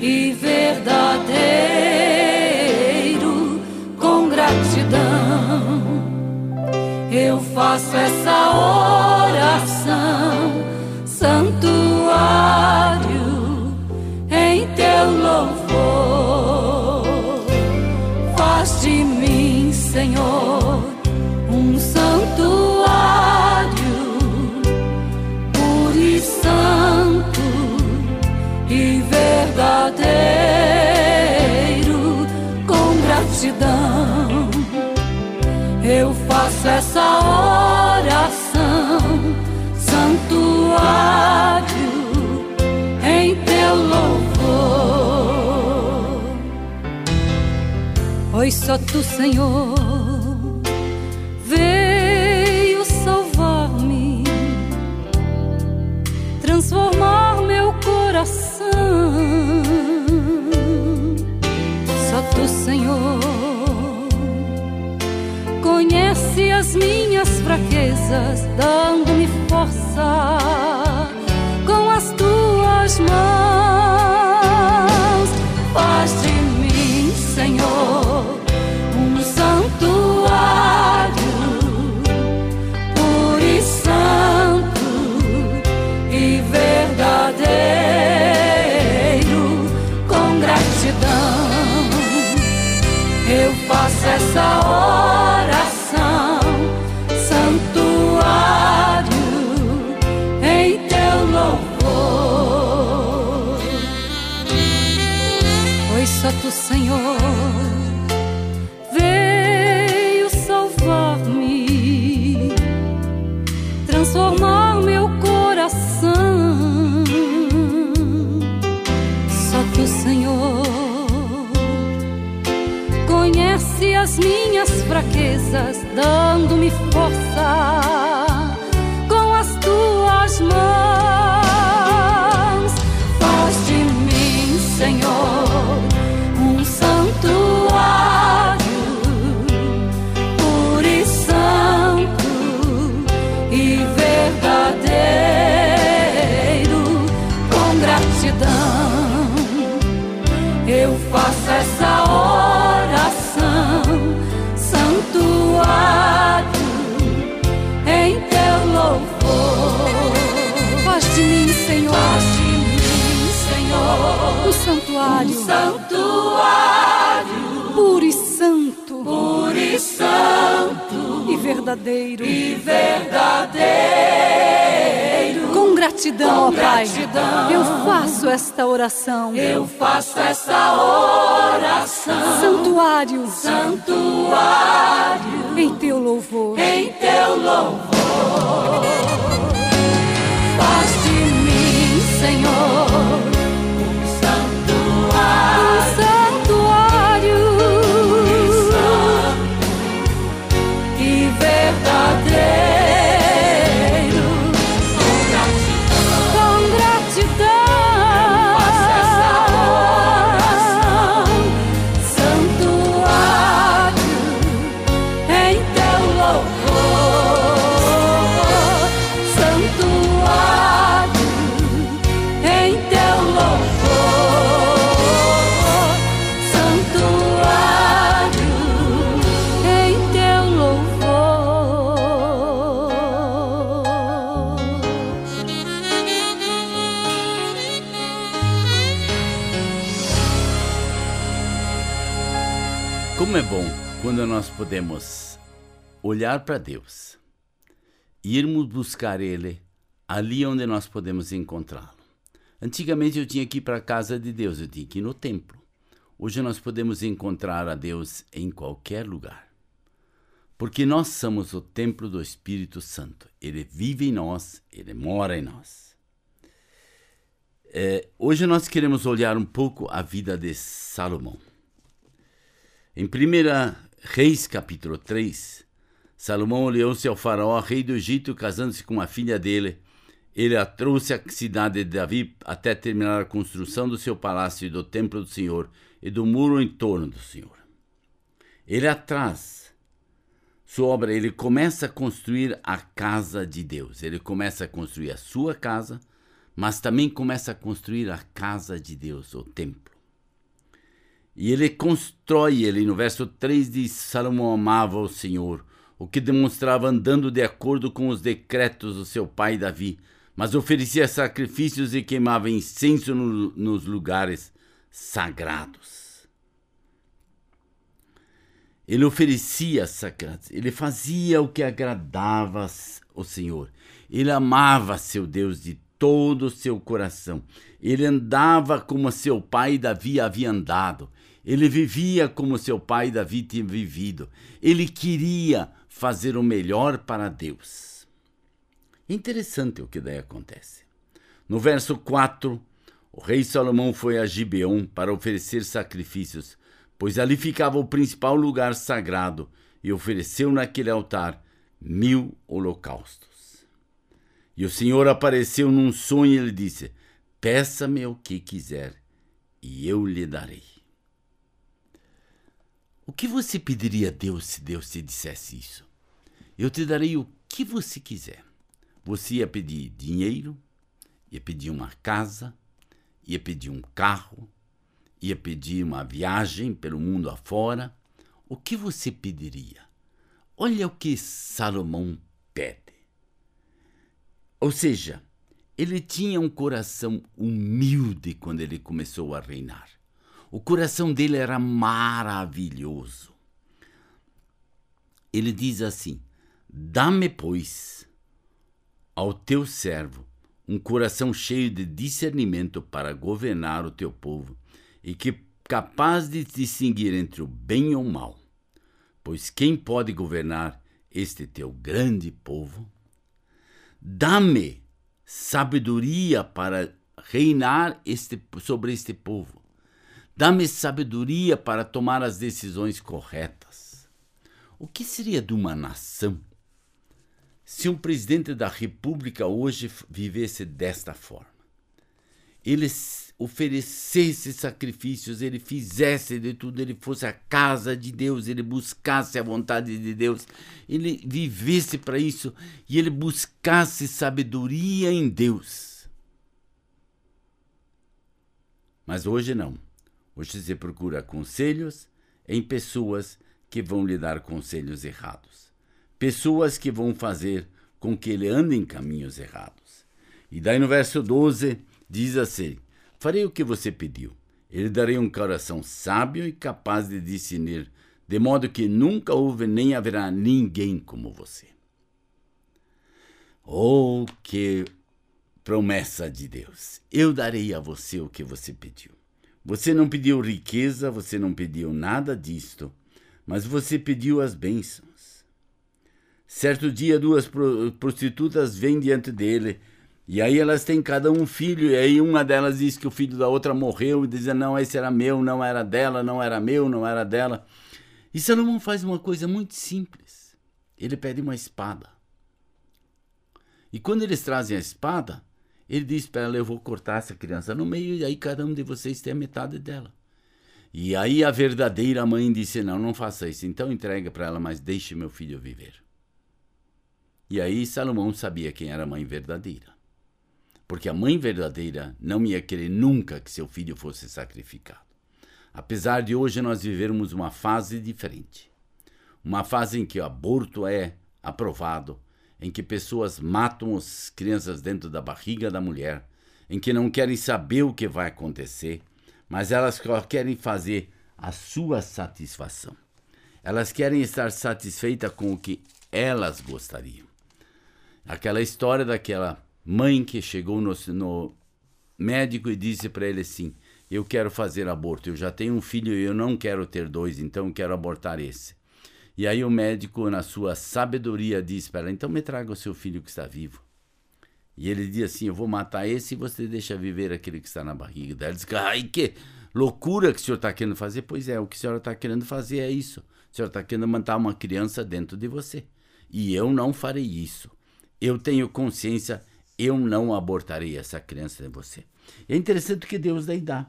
e verdadeiro, com gratidão, eu faço essa oração. gratidão, eu faço essa oração, santuário em teu louvor. Pois só tu, Senhor, veio salvar-me, transformar meu coração. Só Tu Senhor. venci as minhas fraquezas, dando-me força com as tuas mãos. Faz de mim, Senhor, um santuário puro e santo e verdadeiro. Com gratidão, eu faço essa obra. do Senhor veio salvar-me, transformar meu coração. Só que o Senhor conhece as minhas fraquezas, dando-me força santuário, um santuário. Puro e santo, puro e santo. E verdadeiro, e verdadeiro. Com gratidão, com ó Pai, eu faço esta oração. Eu faço esta oração. Santuário, santuário. Em teu louvor, em teu louvor. Faz de mim, Senhor é bom quando nós podemos olhar para Deus irmos buscar Ele ali onde nós podemos encontrá-lo. Antigamente eu tinha que ir para a casa de Deus, eu tinha que ir no templo. Hoje nós podemos encontrar a Deus em qualquer lugar. Porque nós somos o templo do Espírito Santo. Ele vive em nós, ele mora em nós. É, hoje nós queremos olhar um pouco a vida de Salomão. Em 1 Reis, capítulo 3, Salomão olhou-se ao faraó, rei do Egito, casando-se com uma filha dele. Ele a trouxe à cidade de Davi até terminar a construção do seu palácio e do templo do Senhor e do muro em torno do Senhor. Ele atrás sua obra, ele começa a construir a casa de Deus. Ele começa a construir a sua casa, mas também começa a construir a casa de Deus, o templo. E ele constrói ele, no verso 3 diz: Salomão amava o Senhor, o que demonstrava andando de acordo com os decretos do seu pai Davi, mas oferecia sacrifícios e queimava incenso no, nos lugares sagrados. Ele oferecia sacrifícios, ele fazia o que agradava o Senhor. Ele amava seu Deus de todo o seu coração. Ele andava como seu pai Davi havia andado. Ele vivia como seu pai Davi tinha vivido. Ele queria fazer o melhor para Deus. Interessante o que daí acontece. No verso 4, o rei Salomão foi a Gibeon para oferecer sacrifícios, pois ali ficava o principal lugar sagrado, e ofereceu naquele altar mil holocaustos. E o Senhor apareceu num sonho e lhe disse: Peça-me o que quiser, e eu lhe darei. O que você pediria a Deus se Deus te dissesse isso? Eu te darei o que você quiser. Você ia pedir dinheiro, ia pedir uma casa, ia pedir um carro, ia pedir uma viagem pelo mundo afora. O que você pediria? Olha o que Salomão pede. Ou seja, ele tinha um coração humilde quando ele começou a reinar. O coração dele era maravilhoso. Ele diz assim: Dá-me, pois, ao teu servo um coração cheio de discernimento para governar o teu povo e que capaz de distinguir entre o bem e o mal. Pois quem pode governar este teu grande povo? Dá-me sabedoria para reinar este, sobre este povo Dá-me sabedoria para tomar as decisões corretas. O que seria de uma nação se um presidente da república hoje vivesse desta forma? Ele oferecesse sacrifícios, ele fizesse de tudo, ele fosse a casa de Deus, ele buscasse a vontade de Deus, ele vivesse para isso e ele buscasse sabedoria em Deus. Mas hoje não. Se procura conselhos em pessoas que vão lhe dar conselhos errados. Pessoas que vão fazer com que ele ande em caminhos errados. E daí no verso 12 diz assim: Farei o que você pediu. Ele darei um coração sábio e capaz de discernir, de modo que nunca houve nem haverá ninguém como você. Oh, que promessa de Deus! Eu darei a você o que você pediu. Você não pediu riqueza, você não pediu nada disto, mas você pediu as bênçãos. Certo dia, duas prostitutas vêm diante dele, e aí elas têm cada um filho, e aí uma delas diz que o filho da outra morreu, e diz: Não, esse era meu, não era dela, não era meu, não era dela. E Salomão faz uma coisa muito simples: ele pede uma espada. E quando eles trazem a espada, ele disse para ela: Eu vou cortar essa criança no meio, e aí cada um de vocês tem a metade dela. E aí a verdadeira mãe disse: Não, não faça isso. Então entrega para ela, mas deixe meu filho viver. E aí Salomão sabia quem era a mãe verdadeira. Porque a mãe verdadeira não ia querer nunca que seu filho fosse sacrificado. Apesar de hoje nós vivermos uma fase diferente. Uma fase em que o aborto é aprovado, em que pessoas matam as crianças dentro da barriga da mulher, em que não querem saber o que vai acontecer, mas elas só querem fazer a sua satisfação. Elas querem estar satisfeitas com o que elas gostariam. Aquela história daquela mãe que chegou no, no médico e disse para ele assim: Eu quero fazer aborto, eu já tenho um filho e eu não quero ter dois, então eu quero abortar esse. E aí o médico, na sua sabedoria, diz para ela: Então me traga o seu filho que está vivo. E ele diz assim: Eu vou matar esse e você deixa viver aquele que está na barriga dela. Ela diz: Ai, que loucura que o senhor está querendo fazer. Pois é, o que a senhora está querendo fazer é isso. A senhora está querendo matar uma criança dentro de você. E eu não farei isso. Eu tenho consciência, eu não abortarei essa criança de você. É interessante que Deus daí dá.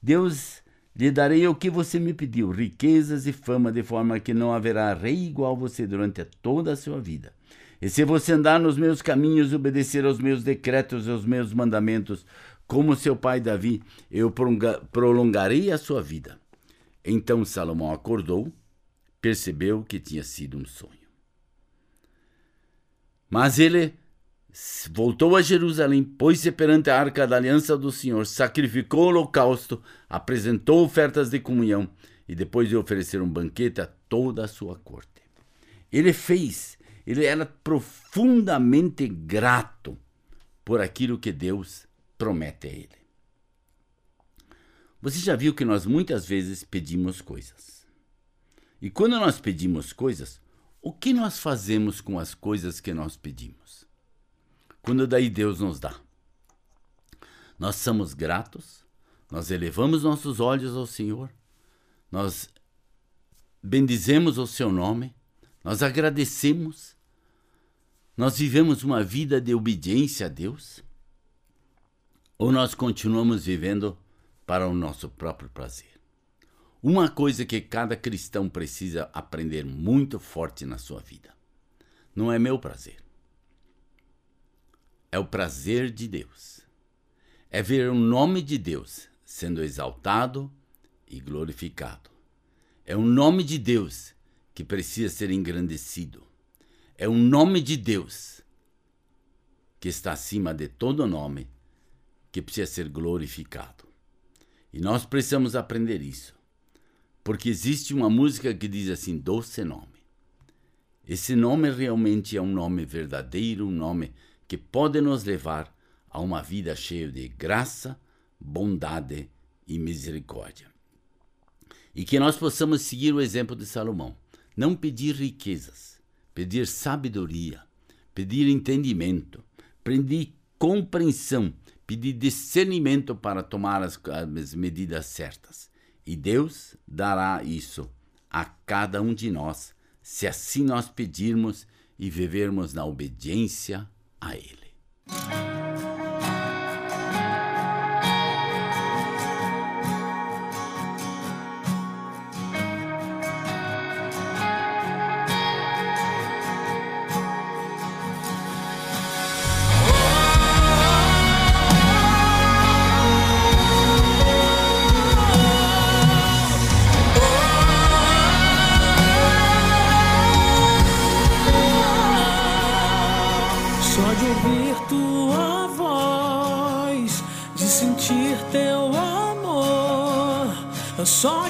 Deus lhe darei o que você me pediu, riquezas e fama, de forma que não haverá rei igual a você durante toda a sua vida. E se você andar nos meus caminhos, obedecer aos meus decretos e aos meus mandamentos, como seu pai Davi, eu prolongarei a sua vida. Então Salomão acordou, percebeu que tinha sido um sonho. Mas ele voltou a Jerusalém, pôs-se perante a arca da aliança do Senhor, sacrificou o holocausto, apresentou ofertas de comunhão e depois de oferecer um banquete a toda a sua corte. Ele fez, ele era profundamente grato por aquilo que Deus promete a ele. Você já viu que nós muitas vezes pedimos coisas. E quando nós pedimos coisas, o que nós fazemos com as coisas que nós pedimos? Quando daí Deus nos dá. Nós somos gratos, nós elevamos nossos olhos ao Senhor, nós bendizemos o seu nome, nós agradecemos, nós vivemos uma vida de obediência a Deus, ou nós continuamos vivendo para o nosso próprio prazer? Uma coisa que cada cristão precisa aprender muito forte na sua vida. Não é meu prazer. É o prazer de Deus. É ver o nome de Deus sendo exaltado e glorificado. É o nome de Deus que precisa ser engrandecido. É o nome de Deus que está acima de todo nome que precisa ser glorificado. E nós precisamos aprender isso. Porque existe uma música que diz assim: doce nome. Esse nome realmente é um nome verdadeiro, um nome que pode nos levar a uma vida cheia de graça, bondade e misericórdia. E que nós possamos seguir o exemplo de Salomão. Não pedir riquezas, pedir sabedoria, pedir entendimento, pedir compreensão, pedir discernimento para tomar as, as medidas certas. E Deus dará isso a cada um de nós, se assim nós pedirmos e vivermos na obediência a Ele.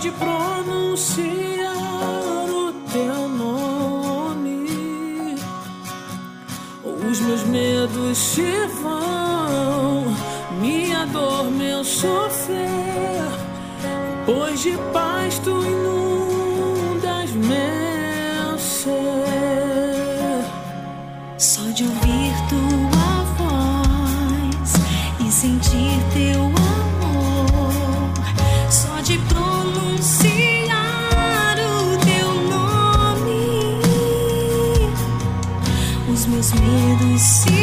Só de pronunciar o teu nome, os meus medos se vão, minha dor, meu sofrer, pois de paz tu inundas meu ser. Só de ouvir tua voz e sentir teu amor, medos se